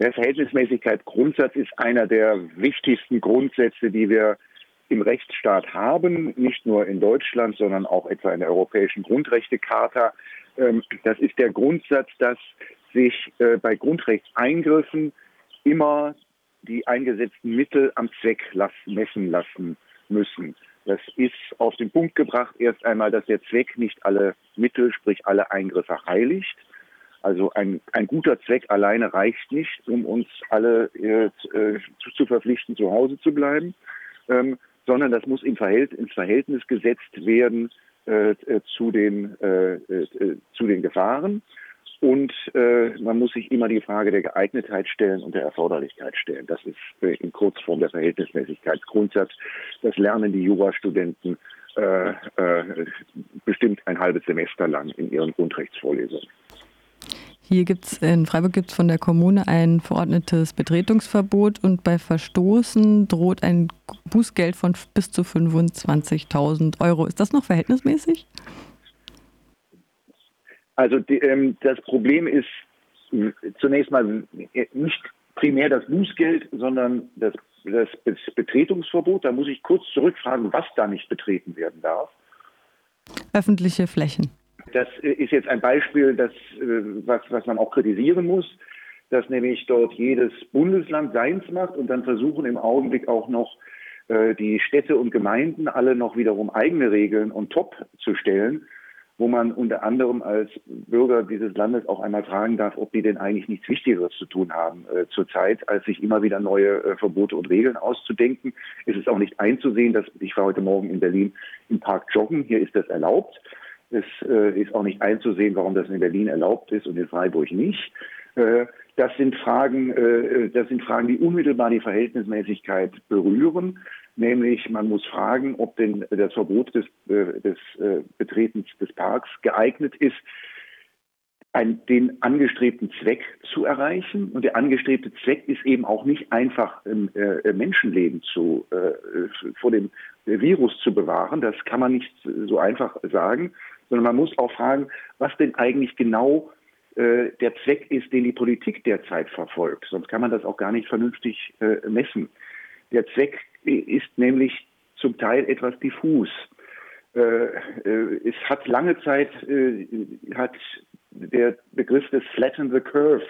Der Verhältnismäßigkeitsgrundsatz ist einer der wichtigsten Grundsätze, die wir im Rechtsstaat haben, nicht nur in Deutschland, sondern auch etwa in der Europäischen Grundrechtecharta. Ähm, das ist der Grundsatz, dass sich äh, bei Grundrechtseingriffen immer die eingesetzten Mittel am Zweck messen lassen müssen. Das ist auf den Punkt gebracht erst einmal, dass der Zweck nicht alle Mittel, sprich alle Eingriffe heiligt. Also ein, ein guter Zweck alleine reicht nicht, um uns alle äh, zu, zu, verpflichten, zu Hause zu bleiben, ähm, sondern das muss im Verhält, ins Verhältnis gesetzt werden äh, äh zu, den, äh, äh, zu den Gefahren. Und äh, man muss sich immer die Frage der Geeignetheit stellen und der Erforderlichkeit stellen. Das ist äh, in Kurzform der Verhältnismäßigkeitsgrundsatz. Das lernen die Jurastudenten äh, äh, bestimmt ein halbes Semester lang in ihren Grundrechtsvorlesungen. Hier gibt's in Freiburg gibt es von der Kommune ein verordnetes Betretungsverbot und bei Verstoßen droht ein Bußgeld von bis zu 25.000 Euro. Ist das noch verhältnismäßig? Also die, ähm, das Problem ist zunächst mal nicht primär das Bußgeld, sondern das, das Betretungsverbot. Da muss ich kurz zurückfragen, was da nicht betreten werden darf. Öffentliche Flächen. Das ist jetzt ein Beispiel, das, äh, was, was man auch kritisieren muss, dass nämlich dort jedes Bundesland seins macht und dann versuchen im Augenblick auch noch äh, die Städte und Gemeinden alle noch wiederum eigene Regeln und top zu stellen wo man unter anderem als Bürger dieses Landes auch einmal fragen darf, ob die denn eigentlich nichts Wichtigeres zu tun haben äh, zurzeit, als sich immer wieder neue äh, Verbote und Regeln auszudenken. Es ist auch nicht einzusehen, dass ich war heute Morgen in Berlin im Park joggen. Hier ist das erlaubt. Es äh, ist auch nicht einzusehen, warum das in Berlin erlaubt ist und in Freiburg nicht. Äh, das sind Fragen, äh, das sind Fragen, die unmittelbar die Verhältnismäßigkeit berühren. Nämlich man muss fragen, ob denn das Verbot des, äh, des äh, Betretens des Parks geeignet ist, ein, den angestrebten Zweck zu erreichen. Und der angestrebte Zweck ist eben auch nicht einfach äh, Menschenleben zu, äh, vor dem Virus zu bewahren. Das kann man nicht so einfach sagen, sondern man muss auch fragen, was denn eigentlich genau äh, der Zweck ist, den die Politik derzeit verfolgt. Sonst kann man das auch gar nicht vernünftig äh, messen. Der Zweck ist nämlich zum Teil etwas diffus. Äh, äh, es hat lange Zeit äh, hat der Begriff des Flatten the Curve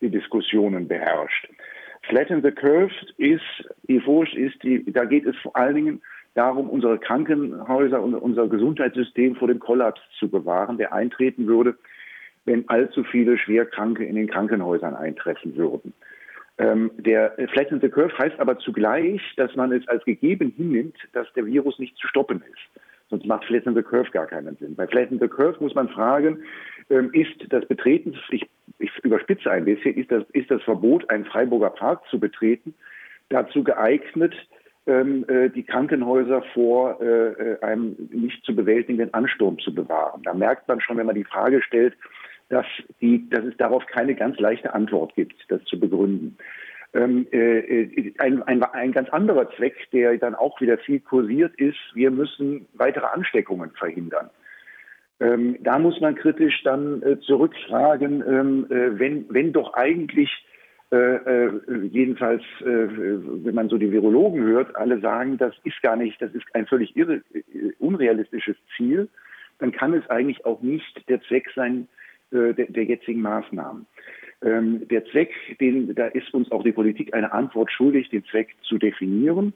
die Diskussionen beherrscht. Flatten the Curve ist, die Furcht ist, die, da geht es vor allen Dingen darum, unsere Krankenhäuser und unser Gesundheitssystem vor dem Kollaps zu bewahren, der eintreten würde, wenn allzu viele Schwerkranke in den Krankenhäusern eintreffen würden. Ähm, der Flatten the Curve heißt aber zugleich, dass man es als gegeben hinnimmt, dass der Virus nicht zu stoppen ist. Sonst macht Flatten the Curve gar keinen Sinn. Bei Flatten the Curve muss man fragen, ähm, ist das Betreten, ich, ich überspitze ein bisschen, ist das, ist das Verbot, einen Freiburger Park zu betreten, dazu geeignet, die Krankenhäuser vor äh, äh, einem nicht zu bewältigenden Ansturm zu bewahren. Da merkt man schon, wenn man die Frage stellt, dass, die, dass es darauf keine ganz leichte Antwort gibt, das zu begründen. Ähm, äh, äh, ein, ein, ein ganz anderer Zweck, der dann auch wieder viel kursiert ist, wir müssen weitere Ansteckungen verhindern. Ähm, da muss man kritisch dann äh, zurückfragen, ähm, äh, wenn, wenn doch eigentlich äh, äh, jedenfalls, wenn man so die Virologen hört, alle sagen, das ist gar nicht, das ist ein völlig irre, unrealistisches Ziel, dann kann es eigentlich auch nicht der Zweck sein, äh, der, der, jetzigen Maßnahmen. Ähm, der Zweck, den, da ist uns auch die Politik eine Antwort schuldig, den Zweck zu definieren.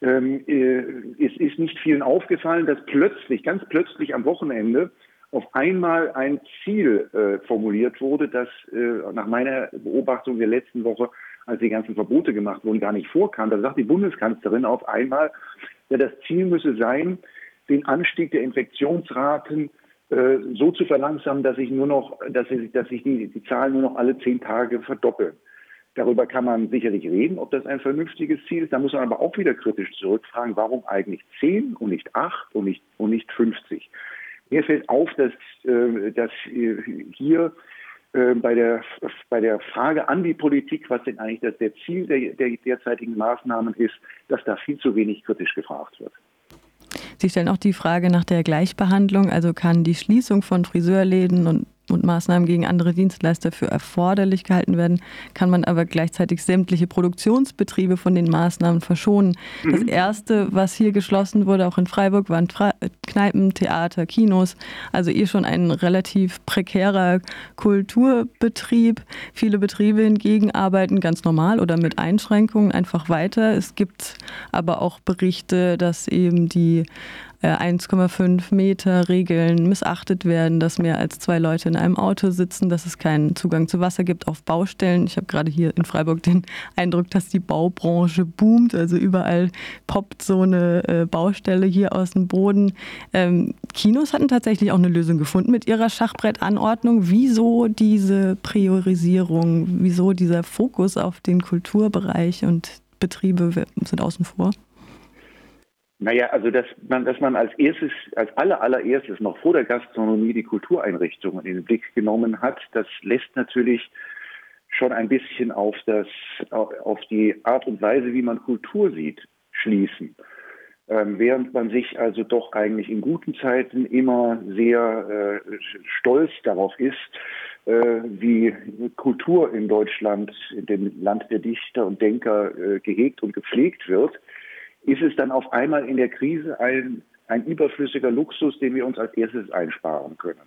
Ähm, äh, es ist nicht vielen aufgefallen, dass plötzlich, ganz plötzlich am Wochenende auf einmal ein Ziel äh, formuliert wurde, das äh, nach meiner Beobachtung der letzten Woche, als die ganzen Verbote gemacht wurden, gar nicht vorkam. Da sagt die Bundeskanzlerin auf einmal, ja, das Ziel müsse sein, den Anstieg der Infektionsraten äh, so zu verlangsamen, dass sich nur noch, dass sich, dass sich die, die Zahlen nur noch alle zehn Tage verdoppeln. Darüber kann man sicherlich reden, ob das ein vernünftiges Ziel ist. Da muss man aber auch wieder kritisch zurückfragen, warum eigentlich zehn und nicht acht und nicht, und nicht 50. Mir fällt auf, dass, äh, dass hier äh, bei der, bei der Frage an die Politik, was denn eigentlich das der Ziel der, der derzeitigen Maßnahmen ist, dass da viel zu wenig kritisch gefragt wird. Sie stellen auch die Frage nach der Gleichbehandlung. Also kann die Schließung von Friseurläden und und Maßnahmen gegen andere Dienstleister für erforderlich gehalten werden, kann man aber gleichzeitig sämtliche Produktionsbetriebe von den Maßnahmen verschonen. Mhm. Das erste, was hier geschlossen wurde, auch in Freiburg, waren Kneipen, Theater, Kinos, also eh schon ein relativ prekärer Kulturbetrieb. Viele Betriebe hingegen arbeiten ganz normal oder mit Einschränkungen einfach weiter. Es gibt aber auch Berichte, dass eben die 1,5 äh, Meter Regeln missachtet werden, dass mehr als zwei Leute in einem Auto sitzen, dass es keinen Zugang zu Wasser gibt auf Baustellen. Ich habe gerade hier in Freiburg den Eindruck, dass die Baubranche boomt. Also überall poppt so eine äh, Baustelle hier aus dem Boden. Ähm, Kinos hatten tatsächlich auch eine Lösung gefunden mit ihrer Schachbrettanordnung. Wieso diese Priorisierung? Wieso dieser Fokus auf den Kulturbereich und Betriebe sind außen vor? Naja, also dass man, dass man als erstes, als aller, allererstes noch vor der Gastronomie die Kultureinrichtungen in den Blick genommen hat, das lässt natürlich schon ein bisschen auf das, auf die Art und Weise, wie man Kultur sieht, schließen. Ähm, während man sich also doch eigentlich in guten Zeiten immer sehr äh, stolz darauf ist, äh, wie Kultur in Deutschland, in dem Land der Dichter und Denker äh, gehegt und gepflegt wird, ist es dann auf einmal in der Krise ein, ein überflüssiger Luxus, den wir uns als erstes einsparen können.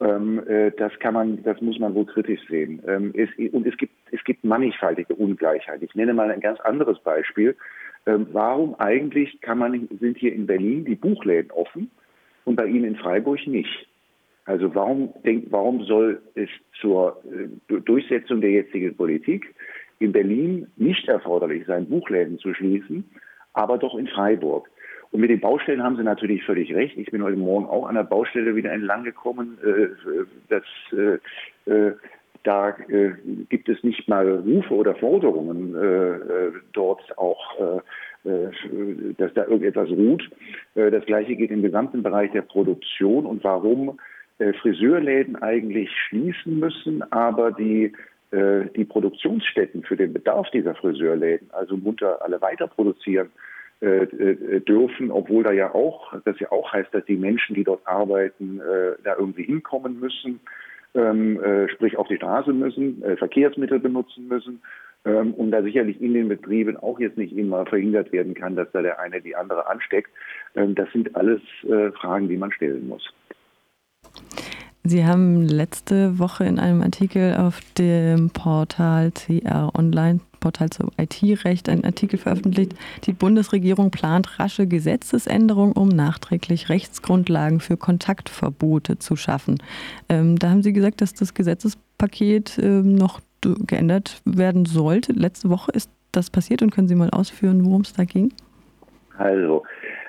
Ähm, äh, das kann man, das muss man wohl kritisch sehen. Ähm, es, und es gibt, es gibt mannigfaltige Ungleichheit. Ich nenne mal ein ganz anderes Beispiel. Ähm, warum eigentlich kann man, sind hier in Berlin die Buchläden offen und bei Ihnen in Freiburg nicht? Also warum, denk, warum soll es zur äh, Durchsetzung der jetzigen Politik in Berlin nicht erforderlich sein, Buchläden zu schließen, aber doch in Freiburg. Und mit den Baustellen haben Sie natürlich völlig recht. Ich bin heute Morgen auch an der Baustelle wieder entlang gekommen. Äh, das, äh, äh, da äh, gibt es nicht mal Rufe oder Forderungen äh, dort auch, äh, dass da irgendetwas ruht. das Gleiche geht im gesamten Bereich der Produktion und warum Friseurläden eigentlich schließen müssen, aber die äh, die Produktionsstätten für den Bedarf dieser Friseurläden, also munter alle weiter produzieren äh, äh, dürfen, obwohl da ja auch, das ja auch heißt, dass die Menschen, die dort arbeiten, da irgendwie hinkommen müssen, ähm, sprich auf die Straße müssen, Verkehrsmittel benutzen müssen ähm, und da sicherlich in den Betrieben auch jetzt nicht immer verhindert werden kann, dass da der eine die andere ansteckt. Ähm, das sind alles Fragen, die man stellen muss. Sie haben letzte Woche in einem Artikel auf dem Portal CR Online, Portal zum IT-Recht, einen Artikel veröffentlicht. Die Bundesregierung plant rasche Gesetzesänderungen, um nachträglich Rechtsgrundlagen für Kontaktverbote zu schaffen. Ähm, da haben Sie gesagt, dass das Gesetzespaket ähm, noch geändert werden sollte. Letzte Woche ist das passiert und können Sie mal ausführen, worum es da ging? Also,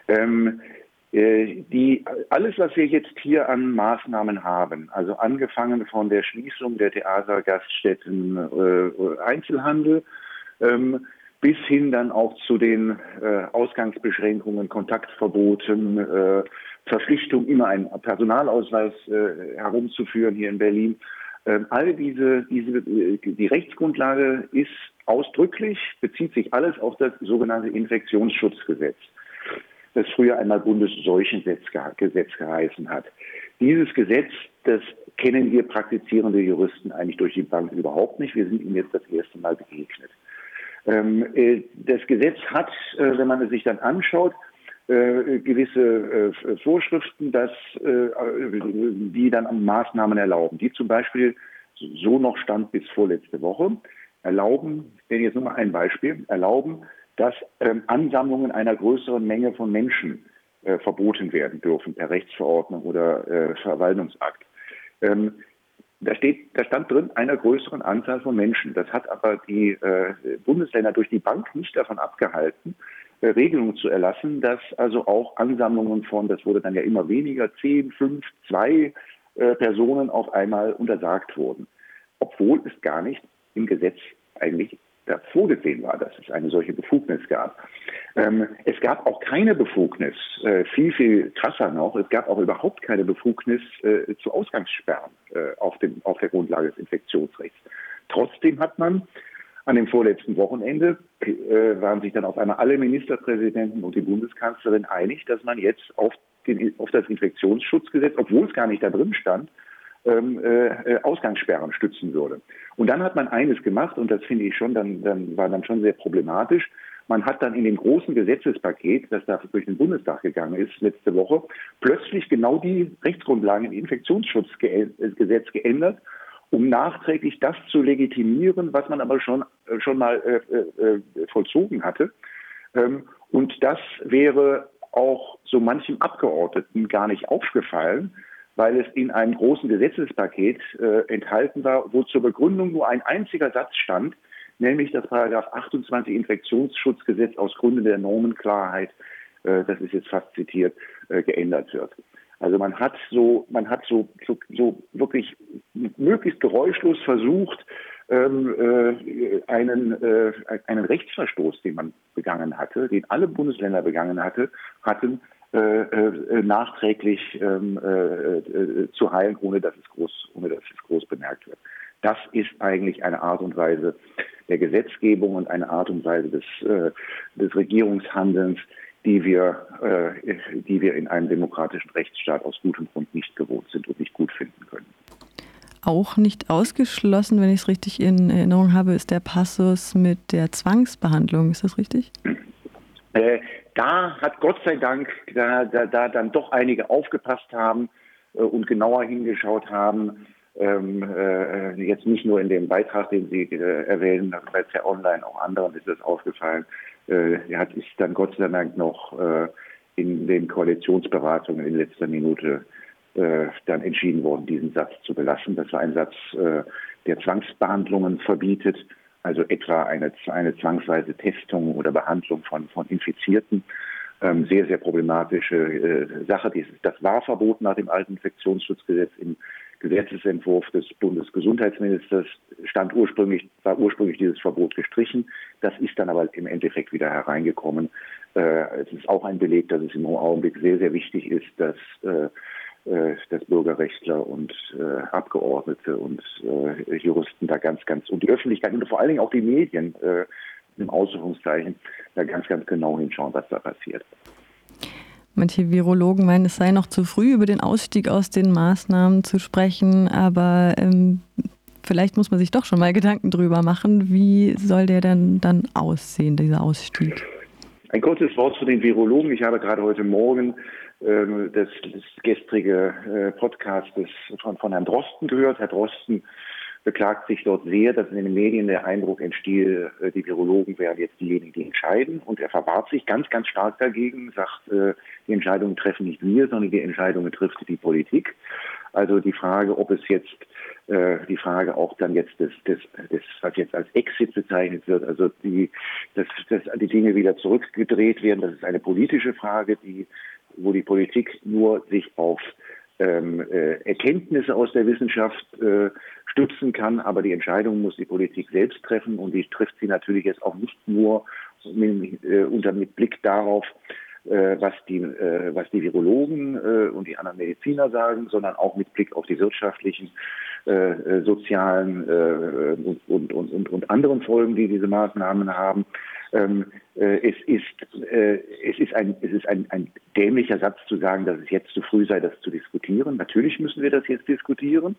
ähm, äh, die, alles, was wir jetzt hier an Maßnahmen haben, also angefangen von der Schließung der Theater, Gaststätten, äh, Einzelhandel, ähm, bis hin dann auch zu den äh, Ausgangsbeschränkungen, Kontaktverboten, äh, Verpflichtung, immer einen Personalausweis äh, herumzuführen hier in Berlin. Ähm, all diese, diese, äh, die Rechtsgrundlage ist ausdrücklich, bezieht sich alles auf das sogenannte Infektionsschutzgesetz das früher einmal Bundesseuchengesetz geheißen hat. Dieses Gesetz, das kennen wir praktizierende Juristen eigentlich durch die Bank überhaupt nicht. Wir sind ihm jetzt das erste Mal begegnet. Ähm, äh, das Gesetz hat, äh, wenn man es sich dann anschaut, äh, gewisse Vorschriften, dass, die dann Maßnahmen erlauben, die zum Beispiel so noch stand bis vorletzte Woche, erlauben, ich nenne jetzt nur mal ein Beispiel, erlauben, dass ähm, Ansammlungen einer größeren Menge von Menschen äh, verboten werden dürfen per Rechtsverordnung oder äh, Verwaltungsakt. Ähm, da, steht, da stand drin einer größeren Anzahl von Menschen. Das hat aber die äh, Bundesländer durch die Bank nicht davon abgehalten, äh, Regelungen zu erlassen, dass also auch Ansammlungen von, das wurde dann ja immer weniger, zehn, fünf, zwei äh, Personen auf einmal untersagt wurden. Obwohl es gar nicht im Gesetz eigentlich da vorgesehen war, dass es eine solche Befugnis gab. Ähm, es gab auch keine Befugnis, äh, viel, viel krasser noch, es gab auch überhaupt keine Befugnis äh, zu Ausgangssperren äh, auf, dem, auf der Grundlage des Infektionsrechts. Trotzdem hat man an dem vorletzten Wochenende äh, waren sich dann auf einmal alle Ministerpräsidenten und die Bundeskanzlerin einig, dass man jetzt auf, den, auf das Infektionsschutzgesetz, obwohl es gar nicht da drin stand, ähm, äh, Ausgangssperren stützen würde. Und dann hat man eines gemacht, und das finde ich schon, dann, dann war dann schon sehr problematisch. Man hat dann in dem großen Gesetzespaket, das da durch den Bundestag gegangen ist letzte Woche, plötzlich genau die Rechtsgrundlagen im Infektionsschutzgesetz geändert, um nachträglich das zu legitimieren, was man aber schon, äh, schon mal äh, äh, vollzogen hatte. Ähm, und das wäre auch so manchem Abgeordneten gar nicht aufgefallen, weil es in einem großen Gesetzespaket äh, enthalten war, wo zur Begründung nur ein einziger Satz stand, nämlich das Paragraph 28 Infektionsschutzgesetz aus Gründen der Normenklarheit, äh, das ist jetzt fast zitiert, äh, geändert wird. Also man hat so, man hat so, so, so wirklich möglichst geräuschlos versucht, ähm, äh, einen, äh, einen Rechtsverstoß, den man begangen hatte, den alle Bundesländer begangen hatte, hatten, nachträglich ähm, äh, äh, zu heilen, ohne dass es groß, ohne dass es groß bemerkt wird. Das ist eigentlich eine Art und Weise der Gesetzgebung und eine Art und Weise des, äh, des Regierungshandelns, die wir, äh, die wir in einem demokratischen Rechtsstaat aus gutem Grund nicht gewohnt sind und nicht gut finden können. Auch nicht ausgeschlossen, wenn ich es richtig in Erinnerung habe, ist der Passus mit der Zwangsbehandlung. Ist das richtig? Äh, da hat Gott sei Dank, da, da, da dann doch einige aufgepasst haben äh, und genauer hingeschaut haben. Ähm, äh, jetzt nicht nur in dem Beitrag, den Sie äh, erwähnen, bei ja online, auch anderen ist das aufgefallen. Äh, hat ist dann Gott sei Dank noch äh, in den Koalitionsberatungen in letzter Minute äh, dann entschieden worden, diesen Satz zu belassen. Das war ein Satz, äh, der Zwangsbehandlungen verbietet also etwa eine, eine zwangsweise Testung oder Behandlung von, von Infizierten. Ähm, sehr, sehr problematische äh, Sache. Dieses, das war verboten nach dem alten Infektionsschutzgesetz im Gesetzesentwurf des Bundesgesundheitsministers stand ursprünglich, war ursprünglich dieses Verbot gestrichen. Das ist dann aber im Endeffekt wieder hereingekommen. Äh, es ist auch ein Beleg, dass es im Augenblick sehr, sehr wichtig ist, dass äh, dass Bürgerrechtler und äh, Abgeordnete und äh, Juristen da ganz, ganz und die Öffentlichkeit und vor allen Dingen auch die Medien äh, im Ausrufungszeichen da ganz, ganz genau hinschauen, was da passiert. Manche Virologen meinen, es sei noch zu früh, über den Ausstieg aus den Maßnahmen zu sprechen, aber ähm, vielleicht muss man sich doch schon mal Gedanken drüber machen, wie soll der denn dann aussehen, dieser Ausstieg? Ein kurzes Wort zu den Virologen. Ich habe gerade heute Morgen des, des gestrige äh, Podcastes von, von Herrn Drosten gehört. Herr Drosten beklagt sich dort sehr, dass in den Medien der Eindruck entsteht, äh, die Virologen wären jetzt diejenigen, die entscheiden. Und er verwahrt sich ganz, ganz stark dagegen, sagt, äh, die Entscheidungen treffen nicht wir, sondern die Entscheidungen trifft die Politik. Also die Frage, ob es jetzt die Frage auch dann jetzt des, des, des, was jetzt als Exit bezeichnet wird, also die, dass, dass die Dinge wieder zurückgedreht werden, das ist eine politische Frage, die wo die Politik nur sich auf ähm, äh, Erkenntnisse aus der Wissenschaft äh, stützen kann, aber die Entscheidung muss die Politik selbst treffen und die trifft sie natürlich jetzt auch nicht nur mit, äh, unter mit Blick darauf, äh, was die, äh, was die Virologen äh, und die anderen Mediziner sagen, sondern auch mit Blick auf die wirtschaftlichen, sozialen und, und, und, und anderen Folgen, die diese Maßnahmen haben. Ähm, äh, es ist, äh, es ist, ein, es ist ein, ein dämlicher Satz zu sagen, dass es jetzt zu früh sei, das zu diskutieren. Natürlich müssen wir das jetzt diskutieren.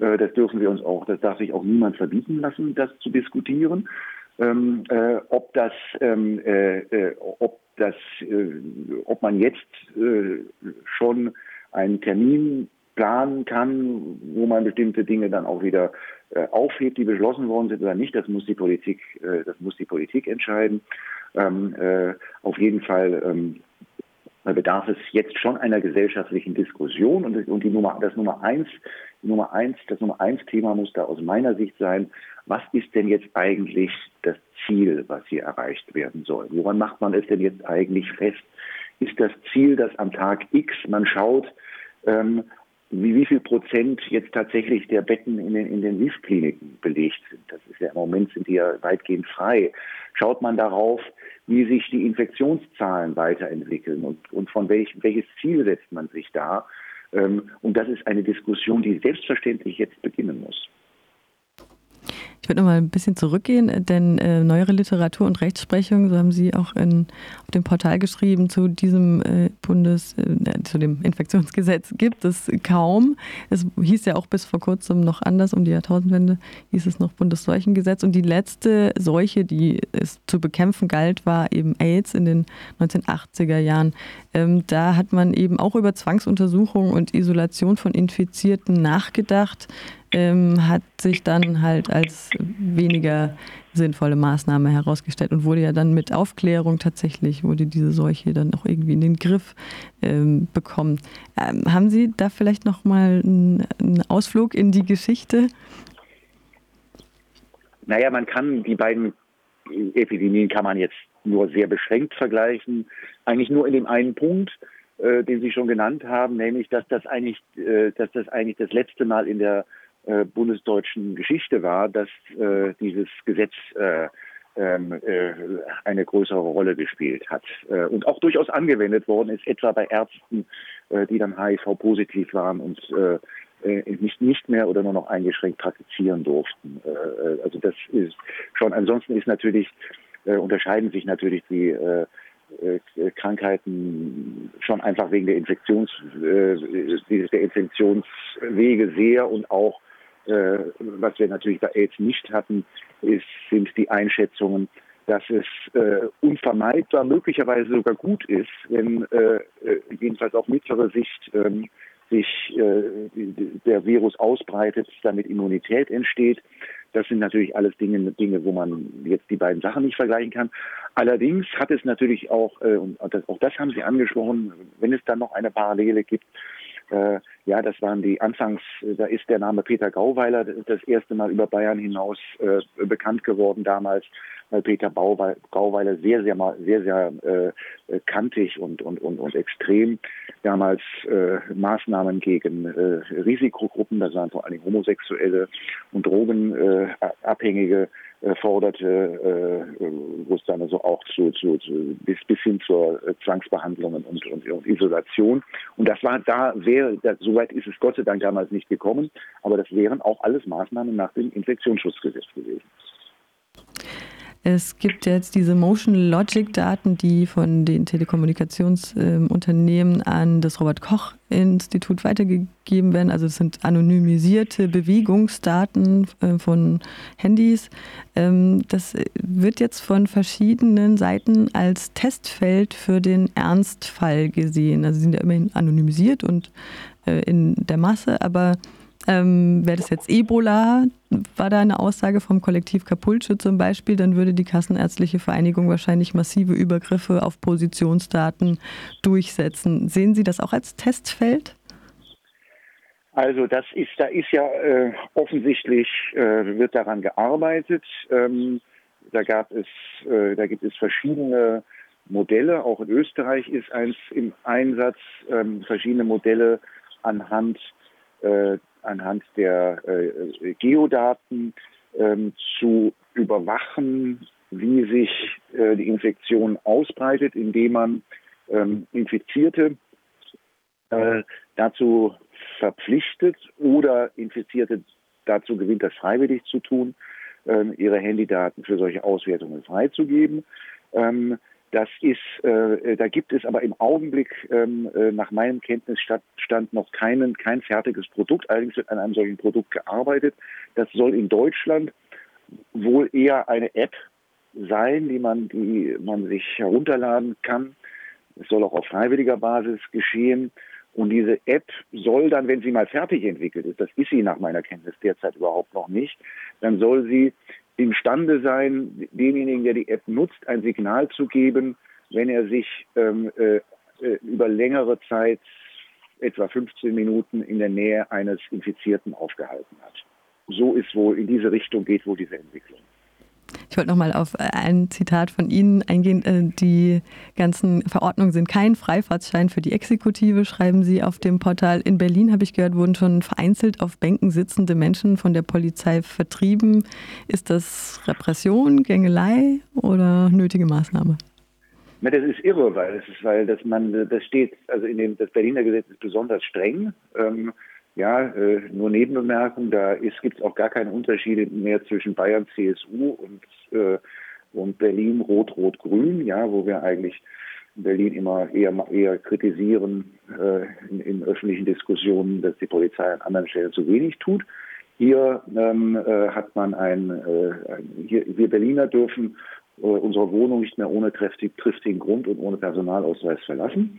Äh, das dürfen wir uns auch, das darf sich auch niemand verbieten lassen, das zu diskutieren. Ähm, äh, ob das, ähm, äh, äh ob das, äh, ob man jetzt äh, schon einen Termin planen kann, wo man bestimmte Dinge dann auch wieder aufhebt, die beschlossen worden sind oder nicht, das muss die Politik, äh, das muss die Politik entscheiden. Ähm, äh, auf jeden Fall ähm, bedarf es jetzt schon einer gesellschaftlichen Diskussion und, und die Nummer, das Nummer eins, Nummer eins, das Nummer eins Thema muss da aus meiner Sicht sein, was ist denn jetzt eigentlich das Ziel, was hier erreicht werden soll? Woran macht man es denn jetzt eigentlich fest? Ist das Ziel, dass am Tag X man schaut, ähm, wie, wie viel Prozent jetzt tatsächlich der Betten in den, in den WIF-Kliniken belegt sind. Das ist ja im Moment sind die ja weitgehend frei. Schaut man darauf, wie sich die Infektionszahlen weiterentwickeln und, und von welch, welches Ziel setzt man sich da? Ähm, und das ist eine Diskussion, die selbstverständlich jetzt beginnen muss. Ich würde noch mal ein bisschen zurückgehen, denn äh, neuere Literatur und Rechtsprechung, so haben Sie auch in, auf dem Portal geschrieben, zu diesem äh, Bundes, äh, zu dem Infektionsgesetz gibt es kaum. Es hieß ja auch bis vor kurzem noch anders, um die Jahrtausendwende hieß es noch Bundesseuchengesetz. Und die letzte Seuche, die es zu bekämpfen galt, war eben AIDS in den 1980er Jahren. Ähm, da hat man eben auch über Zwangsuntersuchung und Isolation von Infizierten nachgedacht ähm, hat sich dann halt als weniger sinnvolle Maßnahme herausgestellt und wurde ja dann mit Aufklärung tatsächlich, wurde diese Seuche dann auch irgendwie in den Griff ähm, bekommen. Ähm, haben Sie da vielleicht noch mal einen, einen Ausflug in die Geschichte? Naja, man kann die beiden Epidemien kann man jetzt nur sehr beschränkt vergleichen. Eigentlich nur in dem einen Punkt, äh, den Sie schon genannt haben, nämlich, dass das eigentlich, äh, dass das eigentlich das letzte Mal in der äh, bundesdeutschen Geschichte war, dass äh, dieses Gesetz äh, ähm, äh, eine größere Rolle gespielt hat äh, und auch durchaus angewendet worden ist, etwa bei Ärzten, die dann HIV-positiv waren und nicht, nicht mehr oder nur noch eingeschränkt praktizieren durften. Also das ist schon, ansonsten ist natürlich, unterscheiden sich natürlich die Krankheiten schon einfach wegen der Infektions, der Infektionswege sehr und auch was wir natürlich bei AIDS nicht hatten, ist, sind die Einschätzungen, dass es äh, unvermeidbar, möglicherweise sogar gut ist, wenn äh, äh jedenfalls auf mittlere Sicht ähm, sich äh, der Virus ausbreitet, damit Immunität entsteht. Das sind natürlich alles Dinge, Dinge, wo man jetzt die beiden Sachen nicht vergleichen kann. Allerdings hat es natürlich auch, äh, und auch das haben Sie angesprochen, wenn es dann noch eine Parallele gibt, äh, ja, das waren die Anfangs, da ist der Name Peter Gauweiler das erste Mal über Bayern hinaus äh, bekannt geworden damals, weil Peter Gauweiler sehr, sehr, sehr, sehr äh, kantig und, und, und, und extrem damals äh, Maßnahmen gegen äh, Risikogruppen, das waren vor allem Homosexuelle und Drogenabhängige, äh, forderte, äh, wo es dann also auch zu, zu, zu bis, bis hin zur äh, Zwangsbehandlungen und, und, und, Isolation. Und das war da, wäre, soweit ist es Gott sei Dank damals nicht gekommen, aber das wären auch alles Maßnahmen nach dem Infektionsschutzgesetz gewesen. Es gibt jetzt diese Motion Logic Daten, die von den Telekommunikationsunternehmen äh, an das Robert Koch Institut weitergegeben werden. Also es sind anonymisierte Bewegungsdaten äh, von Handys. Ähm, das wird jetzt von verschiedenen Seiten als Testfeld für den Ernstfall gesehen. Also sie sind ja immerhin anonymisiert und äh, in der Masse, aber ähm, Wäre das jetzt Ebola, war da eine Aussage vom Kollektiv Kapulce zum Beispiel, dann würde die Kassenärztliche Vereinigung wahrscheinlich massive Übergriffe auf Positionsdaten durchsetzen. Sehen Sie das auch als Testfeld? Also das ist, da ist ja äh, offensichtlich äh, wird daran gearbeitet. Ähm, da gab es, äh, da gibt es verschiedene Modelle. Auch in Österreich ist eins im Einsatz, ähm, verschiedene Modelle anhand äh, anhand der äh, Geodaten ähm, zu überwachen, wie sich äh, die Infektion ausbreitet, indem man ähm, Infizierte äh, dazu verpflichtet oder Infizierte dazu gewinnt, das freiwillig zu tun, ähm, ihre Handydaten für solche Auswertungen freizugeben. Ähm, das ist, äh, da gibt es aber im Augenblick ähm, äh, nach meinem Kenntnisstand noch keinen, kein fertiges Produkt. Allerdings wird an einem solchen Produkt gearbeitet. Das soll in Deutschland wohl eher eine App sein, die man, die man sich herunterladen kann. Es soll auch auf freiwilliger Basis geschehen. Und diese App soll dann, wenn sie mal fertig entwickelt ist, das ist sie nach meiner Kenntnis derzeit überhaupt noch nicht, dann soll sie imstande sein, demjenigen, der die App nutzt, ein Signal zu geben, wenn er sich ähm, äh, äh über längere Zeit, etwa 15 Minuten, in der Nähe eines Infizierten aufgehalten hat. So ist wohl, in diese Richtung geht wohl diese Entwicklung. Ich wollte noch mal auf äh, ein Zitat von Ihnen eingehen. Äh, die ganzen Verordnungen sind kein Freifahrtschein für die Exekutive, schreiben Sie auf dem Portal. In Berlin, habe ich gehört, wurden schon vereinzelt auf Bänken sitzende Menschen von der Polizei vertrieben. Ist das Repression, Gängelei oder nötige Maßnahme? Na, das ist irre, weil das ist, weil das man das steht, also in dem das Berliner Gesetz ist besonders streng. Ähm, Ja, äh, nur Nebenbemerkung, da gibt es auch gar keine Unterschiede mehr zwischen Bayern CSU und, äh, und Berlin Rot-Rot-Grün, ja, wo wir eigentlich in Berlin immer eher, eher kritisieren äh, in, in, öffentlichen Diskussionen, dass die Polizei an anderen Stellen zu wenig tut. Hier ähm, äh, hat man ein, äh, hier, wir Berliner dürfen äh, unsere Wohnung nicht mehr ohne triftig, triftigen Grund und ohne Personalausweis verlassen. Ähm,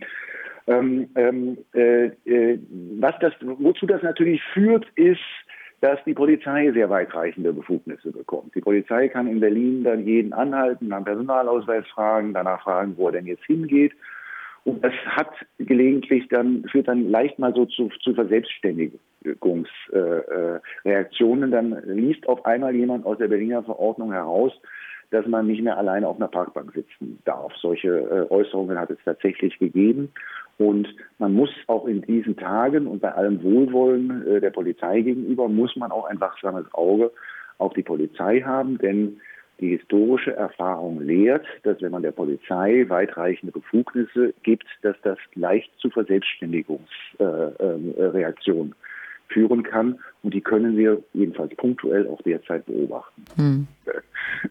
ähm, äh, äh, was das, wozu das natürlich führt, ist, dass die Polizei sehr weitreichende Befugnisse bekommt. Die Polizei kann in Berlin dann jeden anhalten, nach Personalausweis fragen, danach fragen, wo er denn jetzt hingeht. Und das hat gelegentlich dann, führt dann leicht mal so zu, zu Verselbstständigungsreaktionen. Dann liest auf einmal jemand aus der Berliner Verordnung heraus, dass man nicht mehr alleine auf einer Parkbank sitzen darf. Solche äh, Äußerungen hat es tatsächlich gegeben. Und man muss auch in diesen Tagen und bei allem Wohlwollen äh, der Polizei gegenüber, muss man auch ein wachsames Auge auf die Polizei haben, denn die historische Erfahrung lehrt, dass wenn man der Polizei weitreichende Befugnisse gibt, dass das leicht zu Verselbstständigungsreaktionen äh, äh, führen kann. Und die können wir jedenfalls punktuell auch derzeit beobachten. Hm.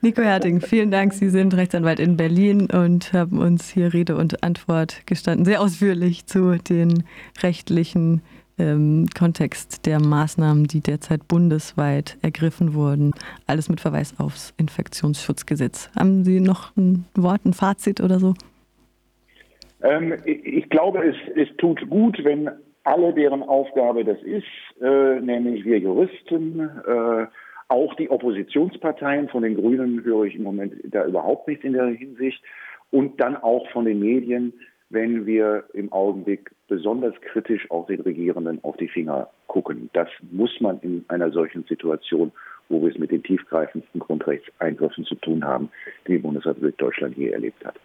Nico Herting, vielen Dank. Sie sind Rechtsanwalt in Berlin und haben uns hier Rede und Antwort gestanden, sehr ausführlich zu den rechtlichen ähm, Kontext der Maßnahmen, die derzeit bundesweit ergriffen wurden. Alles mit Verweis aufs Infektionsschutzgesetz. Haben Sie noch ein Wort, ein Fazit oder so? Ähm, ich glaube, es, es tut gut, wenn alle, deren Aufgabe das ist, äh, nämlich wir Juristen, äh, auch die Oppositionsparteien, von den Grünen höre ich im Moment da überhaupt nichts in der Hinsicht, und dann auch von den Medien, wenn wir im Augenblick besonders kritisch auch den Regierenden auf die Finger gucken. Das muss man in einer solchen Situation, wo wir es mit den tiefgreifendsten Grundrechtseingriffen zu tun haben, die die Bundesrepublik Deutschland je erlebt hat.